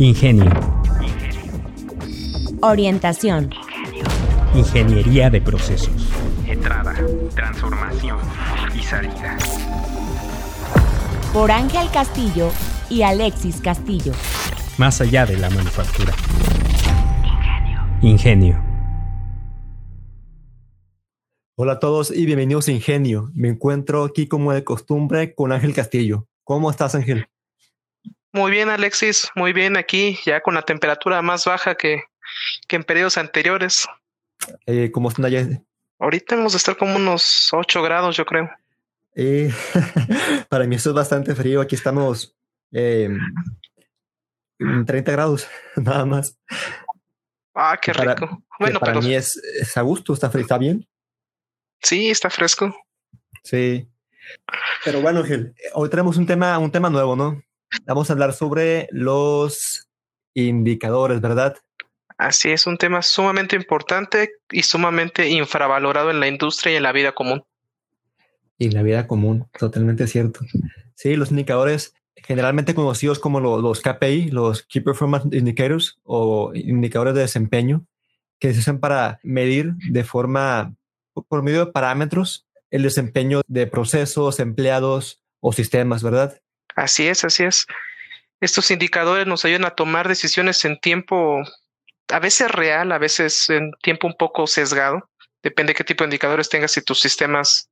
Ingenio. Orientación. Ingeniería de procesos. Entrada, transformación y salida. Por Ángel Castillo y Alexis Castillo. Más allá de la manufactura. Ingenio. Hola a todos y bienvenidos a Ingenio. Me encuentro aquí como de costumbre con Ángel Castillo. ¿Cómo estás, Ángel? Muy bien, Alexis. Muy bien aquí, ya con la temperatura más baja que, que en periodos anteriores. Eh, ¿Cómo están allá? Ahorita hemos de estar como unos 8 grados, yo creo. Eh, para mí esto es bastante frío. Aquí estamos eh, en 30 grados, nada más. Ah, qué Para- rico. Bueno, para pero mí es, es a gusto, está, está bien. sí, está fresco. Sí. Pero bueno, Ángel, hoy tenemos un tema, un tema nuevo, ¿no? Vamos a hablar sobre los indicadores, ¿verdad? Así es, un tema sumamente importante y sumamente infravalorado en la industria y en la vida común. Y en la vida común, totalmente cierto. Sí, los indicadores generalmente conocidos como lo- los KPI, los Key Performance Indicators o indicadores de desempeño, que se usan para medir de forma, por medio de parámetros, el desempeño de procesos, empleados o sistemas, ¿verdad? Así es, así es. Estos indicadores nos ayudan a tomar decisiones en tiempo, a veces real, a veces en tiempo un poco sesgado. Depende qué tipo de indicadores tengas y tus sistemas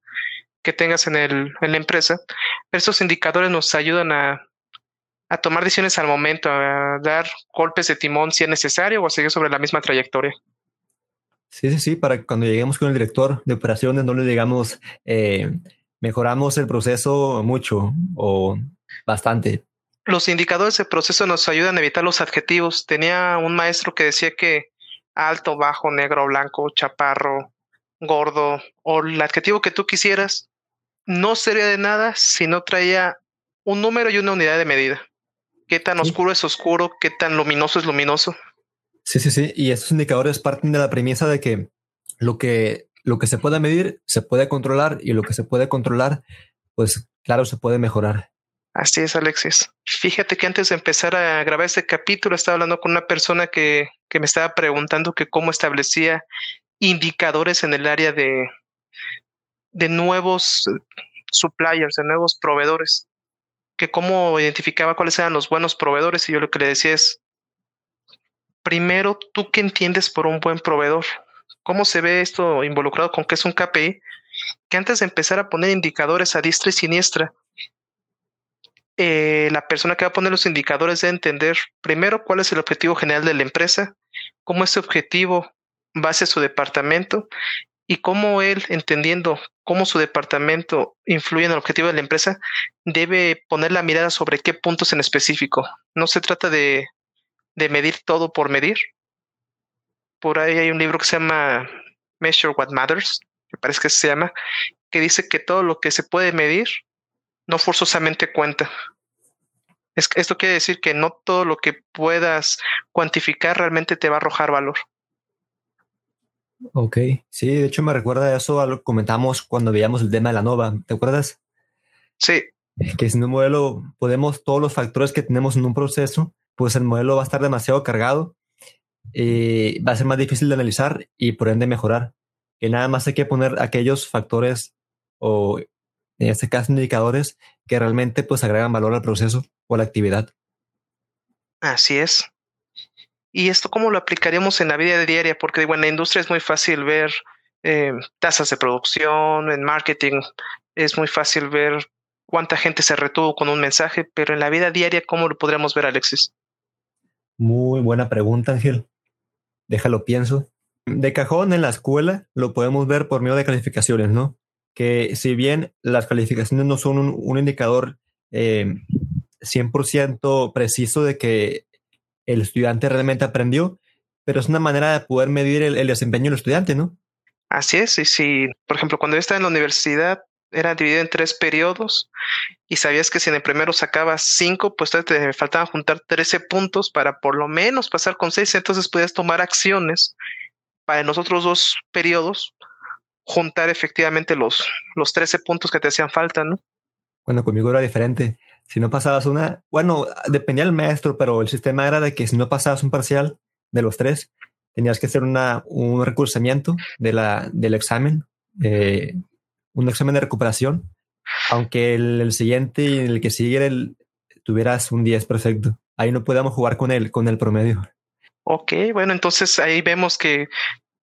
que tengas en, el, en la empresa. Estos indicadores nos ayudan a, a tomar decisiones al momento, a dar golpes de timón si es necesario o a seguir sobre la misma trayectoria. Sí, sí, sí, para que cuando lleguemos con el director de operaciones no le digamos, eh, mejoramos el proceso mucho o bastante. Los indicadores de proceso nos ayudan a evitar los adjetivos. Tenía un maestro que decía que alto, bajo, negro, blanco, chaparro, gordo o el adjetivo que tú quisieras no sería de nada si no traía un número y una unidad de medida. Qué tan oscuro es oscuro, qué tan luminoso es luminoso. Sí, sí, sí. Y estos indicadores parten de la premisa de que lo que, lo que se puede medir se puede controlar y lo que se puede controlar, pues claro, se puede mejorar. Así es, Alexis. Fíjate que antes de empezar a grabar este capítulo estaba hablando con una persona que, que me estaba preguntando que cómo establecía indicadores en el área de, de nuevos eh, suppliers, de nuevos proveedores, que cómo identificaba cuáles eran los buenos proveedores y yo lo que le decía es, primero, ¿tú qué entiendes por un buen proveedor? ¿Cómo se ve esto involucrado con que es un KPI? Que antes de empezar a poner indicadores a diestra y siniestra, eh, la persona que va a poner los indicadores debe entender primero cuál es el objetivo general de la empresa, cómo ese objetivo va hacia su departamento y cómo él, entendiendo cómo su departamento influye en el objetivo de la empresa, debe poner la mirada sobre qué puntos en específico. No se trata de, de medir todo por medir. Por ahí hay un libro que se llama Measure What Matters, me parece que se llama, que dice que todo lo que se puede medir no forzosamente cuenta. Es, esto quiere decir que no todo lo que puedas cuantificar realmente te va a arrojar valor. Ok. Sí, de hecho me recuerda a eso a lo que comentamos cuando veíamos el tema de la NOVA. ¿Te acuerdas? Sí, Que sin un modelo podemos, todos los factores que tenemos en un proceso, pues el modelo va a estar demasiado cargado y va a ser más difícil de analizar y por ende mejorar. Que nada más hay que poner aquellos factores o en este caso indicadores que realmente pues agregan valor al proceso o a la actividad. así es. ¿Y esto cómo lo aplicaríamos en la vida diaria? Porque digo, en la industria es muy fácil ver eh, tasas de producción, en marketing es muy fácil ver cuánta gente se retuvo con un mensaje, pero en la vida diaria, ¿cómo lo podríamos ver, Alexis? Muy buena pregunta, Ángel. Déjalo pienso. De cajón en la escuela lo podemos ver por medio de calificaciones, ¿no? Que si bien las calificaciones no son un, indicador eh, 100% preciso de que el estudiante realmente aprendió, pero es una manera de poder medir el, desempeño del estudiante, ¿no? Así es, y si, por ejemplo, cuando yo estaba en la universidad, era dividido en tres periodos y sabías que si en el primero sacabas cinco, pues te faltaban juntar 13 puntos para por lo menos pasar con seis, entonces podías tomar acciones para los otros dos periodos juntar efectivamente los, los 13 puntos que te hacían falta, ¿no? Bueno, conmigo era diferente. Si no pasabas una, bueno, dependía del maestro, pero el sistema era de que si no pasabas un parcial de los tres, tenías que hacer una, un recursamiento de la, del examen, eh, un examen de recuperación, aunque el, el siguiente y el que sigue el, tuvieras un 10 perfecto. Ahí no podíamos jugar con el, con el promedio. Ok, bueno, entonces ahí vemos que,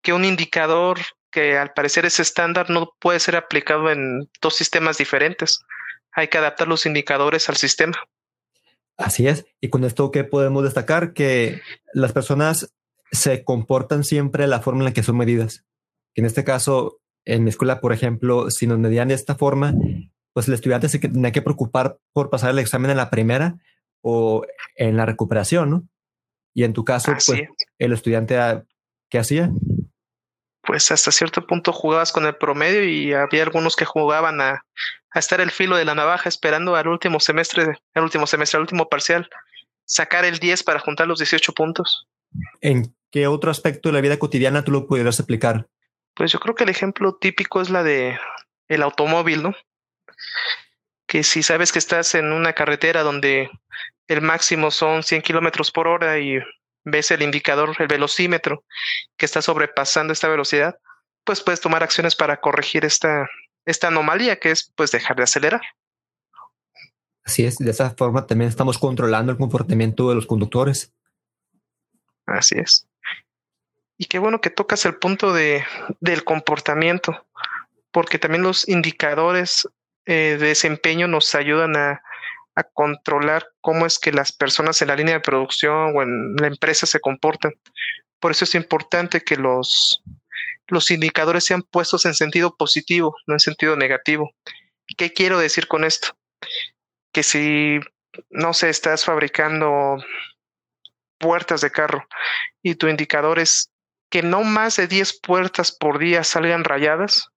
que un indicador que al parecer es estándar no puede ser aplicado en dos sistemas diferentes. Hay que adaptar los indicadores al sistema. Así es. Y con esto que podemos destacar que las personas se comportan siempre de la forma en la que son medidas. En este caso, en mi escuela, por ejemplo, si nos medían de esta forma, pues el estudiante se tenía que preocupar por pasar el examen en la primera o en la recuperación, ¿no? Y en tu caso, pues el estudiante, ah, ¿qué hacía? Pues hasta cierto punto jugabas con el promedio y había algunos que jugaban a, a estar el filo de la navaja esperando al último semestre, al último semestre, al último parcial, sacar el 10 para juntar los 18 puntos. ¿En qué otro aspecto de la vida cotidiana tú lo pudieras aplicar? Pues yo creo que el ejemplo típico es la de el automóvil, ¿no? Que si sabes que estás en una carretera donde el máximo son 100 kilómetros por hora y ves el indicador, el velocímetro, que está sobrepasando esta velocidad, pues puedes tomar acciones para corregir esta, esta anomalía que es pues dejar de acelerar. Así es, de esa forma también estamos controlando el comportamiento de los conductores. Así es. Y qué bueno que tocas el punto de, del comportamiento, porque también los indicadores eh, de desempeño nos ayudan a, a controlar cómo es que las personas en la línea de producción o en la empresa se comportan. Por eso es importante que los, los indicadores sean puestos en sentido positivo, no en sentido negativo. ¿Qué quiero decir con esto? Que si, no sé, estás fabricando puertas de carro y tu indicador es que no más de 10 puertas por día salgan rayadas,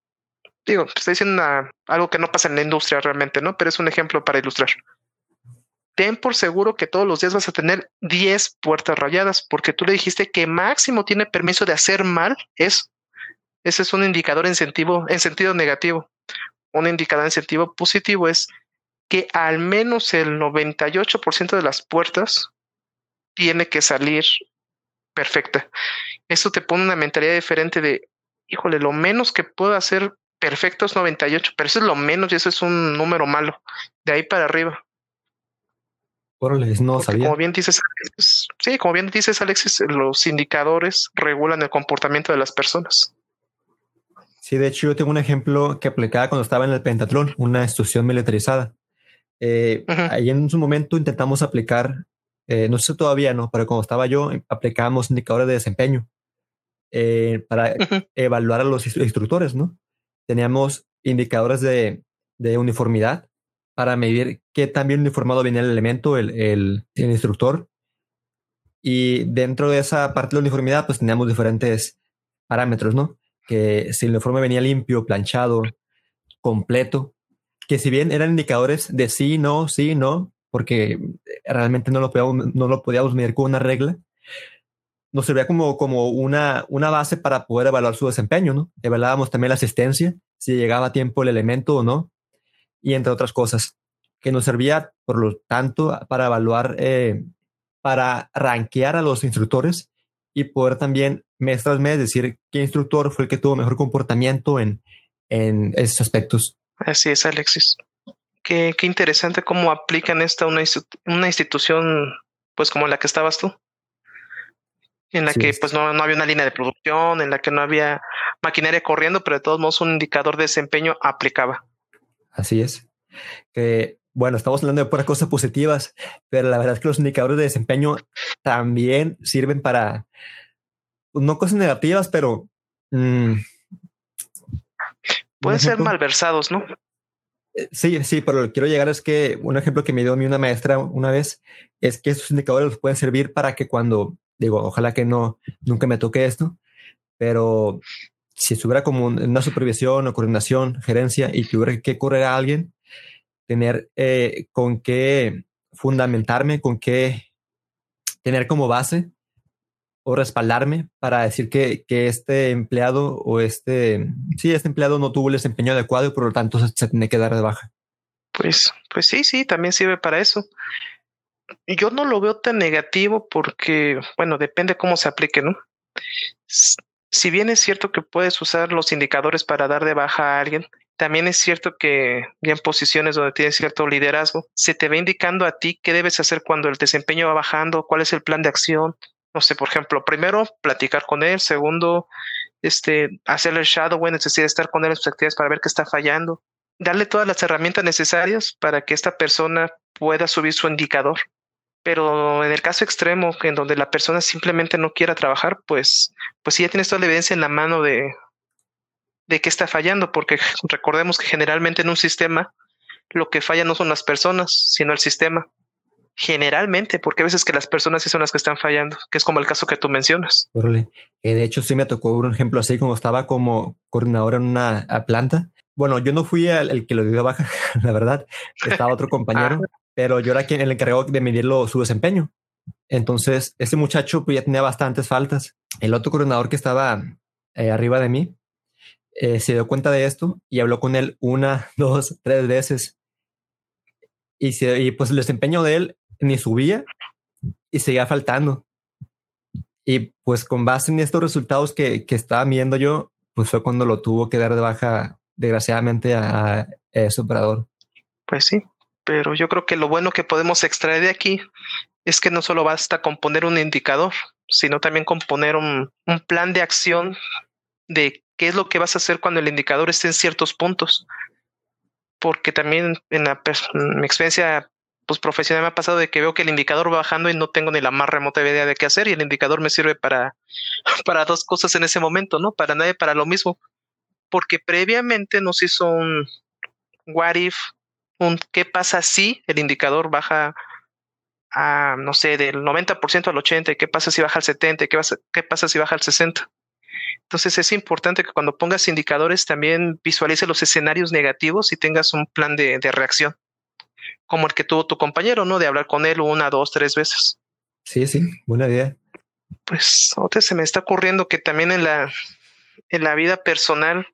digo, estoy diciendo algo que no pasa en la industria realmente, ¿no? Pero es un ejemplo para ilustrar. Ten por seguro que todos los días vas a tener 10 puertas rayadas, porque tú le dijiste que máximo tiene permiso de hacer mal eso. Ese es un indicador en sentido, en sentido negativo. Un indicador en sentido positivo es que al menos el 98% de las puertas tiene que salir perfecta. Eso te pone una mentalidad diferente de, híjole, lo menos que puedo hacer perfecto es 98, pero eso es lo menos y eso es un número malo. De ahí para arriba. Órale, no sabía. Como bien dices, Alexis, sí, como bien dices, Alexis, los indicadores regulan el comportamiento de las personas. Sí, de hecho, yo tengo un ejemplo que aplicaba cuando estaba en el Pentatlón, una institución militarizada. Eh, Ahí en su momento intentamos aplicar, eh, no sé todavía, ¿no? Pero cuando estaba yo, aplicábamos indicadores de desempeño eh, para evaluar a los instructores, ¿no? teníamos indicadores de, de uniformidad para medir qué tan bien uniformado venía el elemento, el, el, instructor. Y dentro de esa parte de la uniformidad, pues teníamos diferentes parámetros, ¿no? Que si el uniforme venía limpio, planchado, completo, que si bien eran indicadores de sí, no, sí, no, porque realmente no lo podíamos, no lo podíamos medir con una regla, nos servía como, como una, una base para poder evaluar su desempeño, ¿no? Evaluábamos también la asistencia, si llegaba a tiempo el elemento o no, y entre otras cosas, que nos servía, por lo tanto, para evaluar, eh, para rankear a los instructores y poder también mes tras mes decir qué instructor fue el que tuvo mejor comportamiento en, en esos aspectos. Así es, Alexis. Qué, qué interesante cómo aplican esta una, una institución pues como la que estabas tú en la sí, que pues no, no, había una línea de producción, en la que no había maquinaria corriendo, pero de todos modos un indicador de desempeño aplicaba. Así es. Que bueno, estamos hablando de puras cosas positivas, pero la verdad es que los indicadores de desempeño también sirven para no cosas negativas, pero mmm, pueden ser malversados, ¿no? Eh, Sí, sí, pero lo que quiero llegar es que un ejemplo que me dio a mí una maestra una vez es que estos indicadores pueden servir para que cuando digo, ojalá que no, nunca me toque esto, pero si estuviera como una supervisión o coordinación, gerencia y tuviera que correr a alguien, tener eh, con qué fundamentarme, con qué tener como base o respaldarme para decir que, que este empleado o este, sí, este empleado no tuvo el desempeño adecuado y por lo tanto se, se tiene que dar de baja. Pues, pues sí, sí, también sirve para eso. Yo no lo veo tan negativo porque, bueno, depende cómo se aplique, ¿no? Si bien es cierto que puedes usar los indicadores para dar de baja a alguien, también es cierto que ya en posiciones donde tienes cierto liderazgo, se te va indicando a ti qué debes hacer cuando el desempeño va bajando, cuál es el plan de acción. No sé, por ejemplo, primero, platicar con él. Segundo, este, hacerle el shadow, es decir, estar con él en sus actividades para ver qué está fallando. Darle todas las herramientas necesarias para que esta persona pueda subir su indicador. Pero en el caso extremo, en donde la persona simplemente no quiera trabajar, pues, pues sí ya tienes toda la evidencia en la mano de, de qué está fallando, porque recordemos que generalmente en un sistema lo que falla no son las personas, sino el sistema. Generalmente, porque a veces que las personas sí son las que están fallando, que es como el caso que tú mencionas. Eh, de hecho, sí me tocó un ejemplo así, como estaba como coordinador en una planta. Bueno, yo no fui el, que lo dio baja, la verdad. Estaba otro compañero, ah. pero yo era quien el encargado de medirlo su desempeño. Entonces, ese muchacho pues, ya tenía bastantes faltas. El otro coordinador que estaba eh, arriba de mí eh, se dio cuenta de esto y habló con él una, dos, tres veces. Y, y pues el desempeño de él ni subía y seguía faltando. Y pues con base en estos resultados que, que estaba viendo yo, pues fue cuando lo tuvo que dar de baja, desgraciadamente, a, ese operador. Pues sí, pero yo creo que lo bueno que podemos extraer de aquí es que no solo basta con poner un indicador, sino también con poner un, plan de acción de qué es lo que vas a hacer cuando el indicador esté en ciertos puntos. Porque también en, mi experiencia pues, profesional me ha pasado de que veo que el indicador va bajando y no tengo ni la más remota idea de qué hacer y el indicador me sirve para, para dos cosas en ese momento, ¿no? Para nadie, para lo mismo. Porque previamente nos hizo un what if, un qué pasa si el indicador baja a, no sé, del 90% al 80%, qué pasa si baja al 70%, qué, qué pasa si baja al 60%. Entonces es importante que cuando pongas indicadores también visualice los escenarios negativos y tengas un plan de, reacción, como el que tuvo tu compañero, ¿no? De hablar con él una, dos, tres veces. Sí, sí, buena idea. Pues otra se me está ocurriendo que también en la, en la vida personal,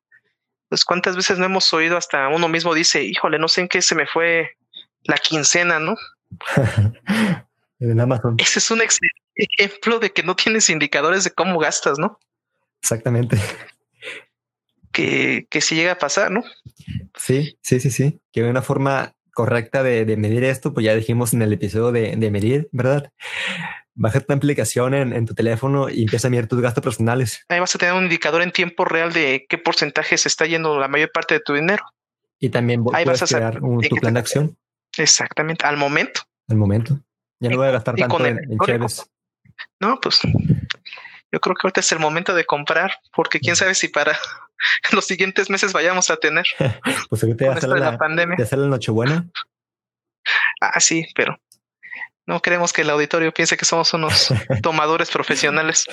pues cuántas veces no hemos oído hasta uno mismo dice, híjole, no sé en qué se me fue la quincena, ¿no? en Amazon. Ese es un ejemplo de que no tienes indicadores de cómo gastas, ¿no? Exactamente. Que, que si llega a pasar, ¿no? Sí, sí, sí, sí. Que una forma correcta de, medir esto, pues ya dijimos en el episodio de, medir, ¿verdad? Baja tu aplicación en, tu teléfono y empieza a medir tus gastos personales. Ahí vas a tener un indicador en tiempo real de qué porcentaje se está yendo la mayor parte de tu dinero. Y también Ahí vas a crear un, tu plan de acción. Exactamente, al momento. Al momento. Ya no voy a gastar tanto en, en No, pues yo creo que ahorita es el momento de comprar, porque quién sabe si para los siguientes meses vayamos a tener. pues ahorita ya sale la, pandemia. Ya sale la Nochebuena. Ah, sí, pero no queremos que el auditorio piense que somos unos tomadores profesionales.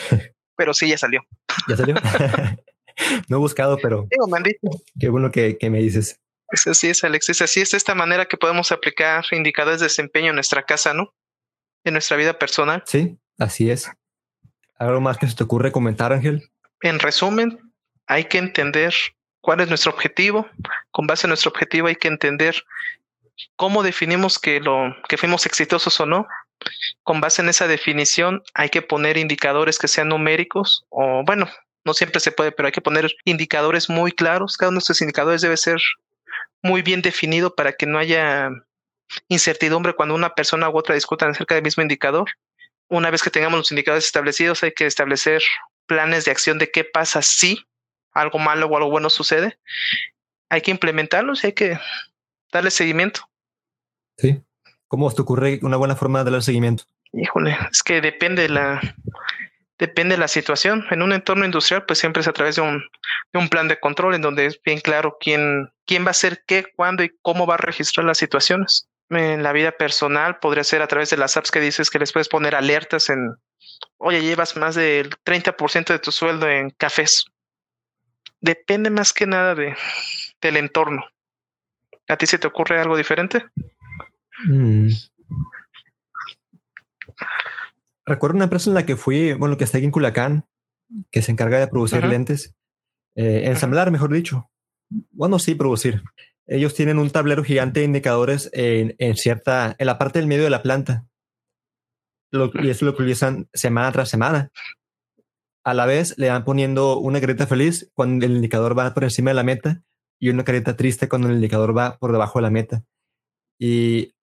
Pero sí, ya salió. Ya salió. no he buscado, pero qué bueno que, que me dices. Es así es, Alex. así, es esta manera que podemos aplicar indicadores de desempeño en nuestra casa, ¿no? En nuestra vida personal. Sí, así es. ¿Algo más que se te ocurre comentar, Ángel? En resumen, hay que entender cuál es nuestro objetivo. Con base en nuestro objetivo hay que entender cómo definimos que lo que fuimos exitosos o no. Con base en esa definición hay que poner indicadores que sean numéricos o bueno, no siempre se puede, pero hay que poner indicadores muy claros. Cada uno de estos indicadores debe ser muy bien definido para que no haya incertidumbre cuando una persona u otra discutan acerca del mismo indicador una vez que tengamos los indicadores establecidos, hay que establecer planes de acción de qué pasa si algo malo o algo bueno sucede. Hay que implementarlos y hay que darle seguimiento. Sí. ¿Cómo te ocurre una buena forma de darle seguimiento? Híjole, es que depende de la, depende de la situación. En un entorno industrial, pues siempre es a través de un, de un plan de control en donde es bien claro quién, quién va a hacer qué, cuándo y cómo va a registrar las situaciones en la vida personal podría ser a través de las apps que dices que les puedes poner alertas en, oye, llevas más del 30% de tu sueldo en cafés. Depende más que nada de, del entorno. ¿A ti se te ocurre algo diferente? Mm. Recuerdo una empresa en la que fui, bueno, que está aquí en Culacán, que se encarga de producir lentes, eh, ensamblar, mejor dicho. Bueno, sí, producir. ellos tienen un tablero gigante de indicadores en, en cierta, en la parte del medio de la planta. Lo, y eso lo utilizan semana tras semana. A la vez le van poniendo una carita feliz cuando el indicador va por encima de la meta y una carita triste cuando el indicador va por debajo de la meta. Y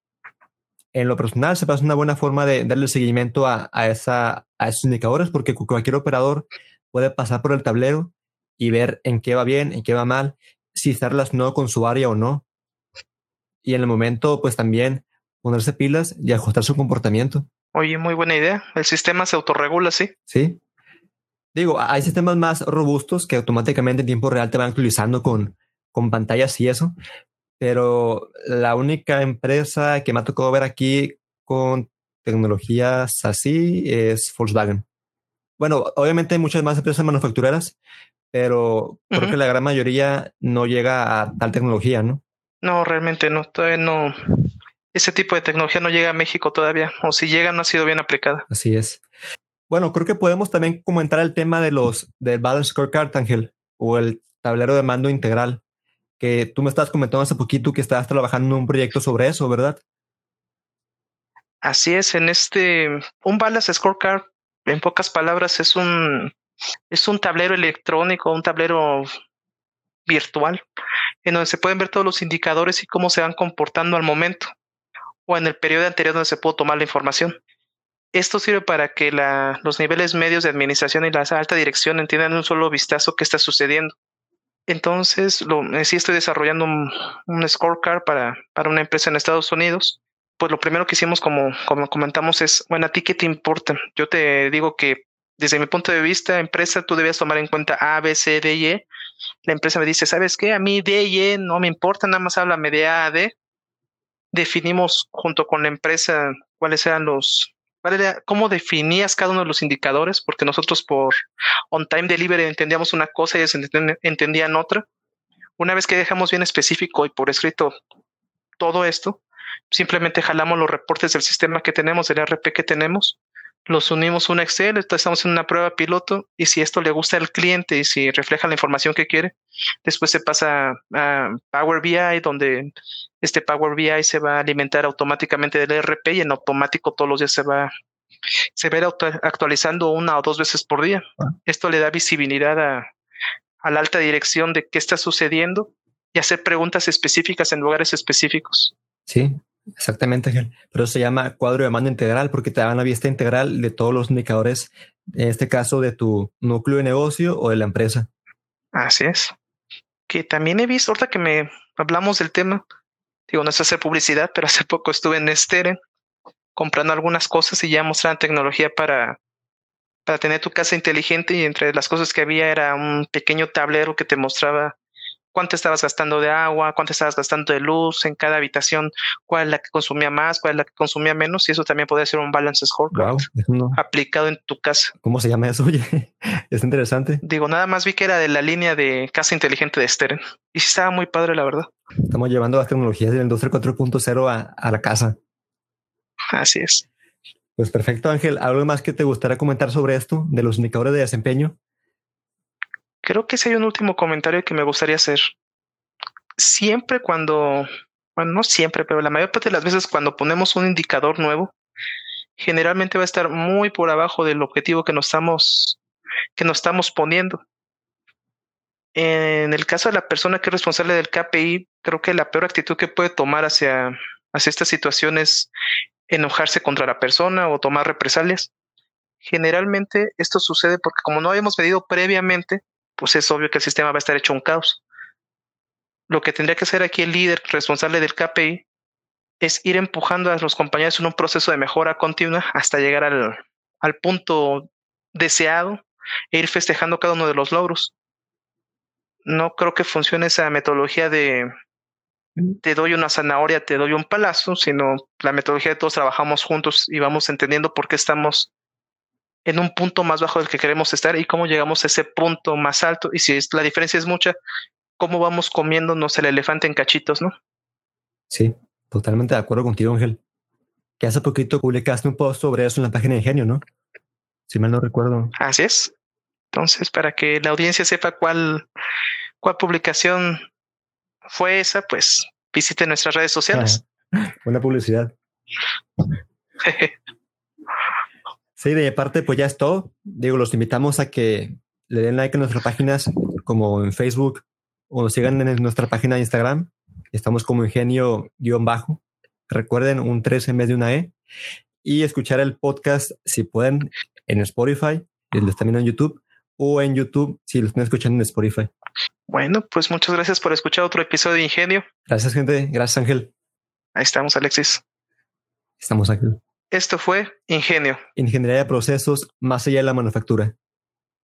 en lo personal se pasa una buena forma de darle seguimiento a, a, esa, a esos indicadores porque cualquier operador puede pasar por el tablero y ver en qué va bien, en qué va mal, si está relacionado con su área o no. Y en el momento, pues también ponerse pilas y ajustar su comportamiento. Oye, muy buena idea. El sistema se autorregula, sí. Sí. Digo, hay sistemas más robustos que automáticamente en tiempo real te van actualizando con, con pantallas y eso, pero la única empresa que me ha tocado ver aquí con tecnologías así es Volkswagen. Bueno, obviamente hay muchas más empresas manufactureras, pero creo que la gran mayoría no llega a tal tecnología, ¿no? No, realmente no, todavía no. Ese tipo de tecnología no llega a México todavía, o si llega no ha sido bien aplicada. Así es. Bueno, creo que podemos también comentar el tema de los del Balance Scorecard, Ángel, o el tablero de mando integral que tú me estabas comentando hace poquito que estabas trabajando en un proyecto sobre eso, ¿verdad? Así es, en este, un Balance Scorecard, en pocas palabras, es un, es un tablero electrónico, un tablero virtual, en donde se pueden ver todos los indicadores y cómo se van comportando al momento o en el periodo anterior donde se pudo tomar la información. Esto sirve para que la, los niveles medios de administración y la alta dirección entiendan en un solo vistazo qué está sucediendo. Entonces, lo, eh, sí estoy desarrollando un, scorecard para, para, una empresa en Estados Unidos. Pues lo primero que hicimos, como, como comentamos, es, bueno, ¿a ti qué te importa? Yo te digo que desde mi punto de vista, empresa, tú debes tomar en cuenta A, B, C, D y E. La empresa me dice, ¿sabes qué? A mí D y E no me importa, nada más háblame de a D. Definimos junto con la empresa cuáles eran los, cómo definías cada uno de los indicadores, porque nosotros por on-time delivery entendíamos una cosa y ellos entendían otra. Una vez que dejamos bien específico y por escrito todo esto, simplemente jalamos los reportes del sistema que tenemos, del RP que tenemos, los unimos a un Excel, estamos en una prueba piloto y si esto le gusta al cliente y si refleja la información que quiere, después se pasa a Power BI, donde este Power BI se va a alimentar automáticamente del ERP y en automático todos los días se va se va actualizando una o dos veces por día. Ah. Esto le da visibilidad a, a la alta dirección de qué está sucediendo y hacer preguntas específicas en lugares específicos. Sí, Exactamente, Pero se llama cuadro de mando integral porque te da una vista integral de todos los indicadores, en este caso de tu núcleo de negocio o de la empresa. Así es. Que también he visto, ahorita que me hablamos del tema, digo, no es hacer publicidad, pero hace poco estuve en Steren comprando algunas cosas y ya mostraban tecnología para, para tener tu casa inteligente y entre las cosas que había era un pequeño tablero que te mostraba cuánto estabas gastando de agua, cuánto estabas gastando de luz en cada habitación, cuál es la que consumía más, cuál es la que consumía menos, y eso también puede ser un balance scorecard aplicado en tu casa. ¿Cómo se llama eso? Oye, es interesante. Digo, nada más vi que era de la línea de casa inteligente de Steren, y sí estaba muy padre, la verdad. Estamos llevando las tecnologías del industria 4.0 a, a la casa. Así es. Pues perfecto, Ángel. ¿Algo más que te gustaría comentar sobre esto, de los indicadores de desempeño? Creo que ese hay un último comentario que me gustaría hacer. Siempre cuando, bueno, no siempre, pero la mayor parte de las veces cuando ponemos un indicador nuevo, generalmente va a estar muy por abajo del objetivo que nos estamos, que nos estamos poniendo. En el caso de la persona que es responsable del KPI, creo que la peor actitud que puede tomar hacia, hacia esta situación es enojarse contra la persona o tomar represalias. Generalmente esto sucede porque como no habíamos medido previamente, pues es obvio que el sistema va a estar hecho un caos. Lo que tendría que hacer aquí el líder responsable del KPI es ir empujando a los compañeros en un proceso de mejora continua hasta llegar al, al punto deseado e ir festejando cada uno de los logros. No creo que funcione esa metodología de te doy una zanahoria, te doy un palazo, sino la metodología de todos trabajamos juntos y vamos entendiendo por qué estamos en un punto más bajo del que queremos estar y cómo llegamos a ese punto más alto. Y si la diferencia es mucha, cómo vamos comiéndonos el elefante en cachitos, ¿no? Sí, totalmente de acuerdo contigo, Ángel. Que hace poquito publicaste un post sobre eso en la página de Ingenio, ¿no? Si mal no recuerdo. Así es. Entonces, para que la audiencia sepa cuál, cuál publicación fue esa, pues visite nuestras redes sociales. Buena publicidad. sí, de parte, pues ya es todo. Digo, los invitamos a que le den like a nuestras páginas como en Facebook o nos sigan en nuestra página de Instagram. Estamos como ingenio-bajo. Recuerden un 3 en vez de una E. Y escuchar el podcast, si pueden, en Spotify, también en YouTube, o en YouTube, si lo están escuchando en Spotify. Bueno, pues muchas gracias por escuchar otro episodio de Ingenio. Gracias, gente. Gracias, Ángel. Ahí estamos, Alexis. Estamos, Ángel. Esto fue Ingenio. Ingeniería de procesos más allá de la manufactura.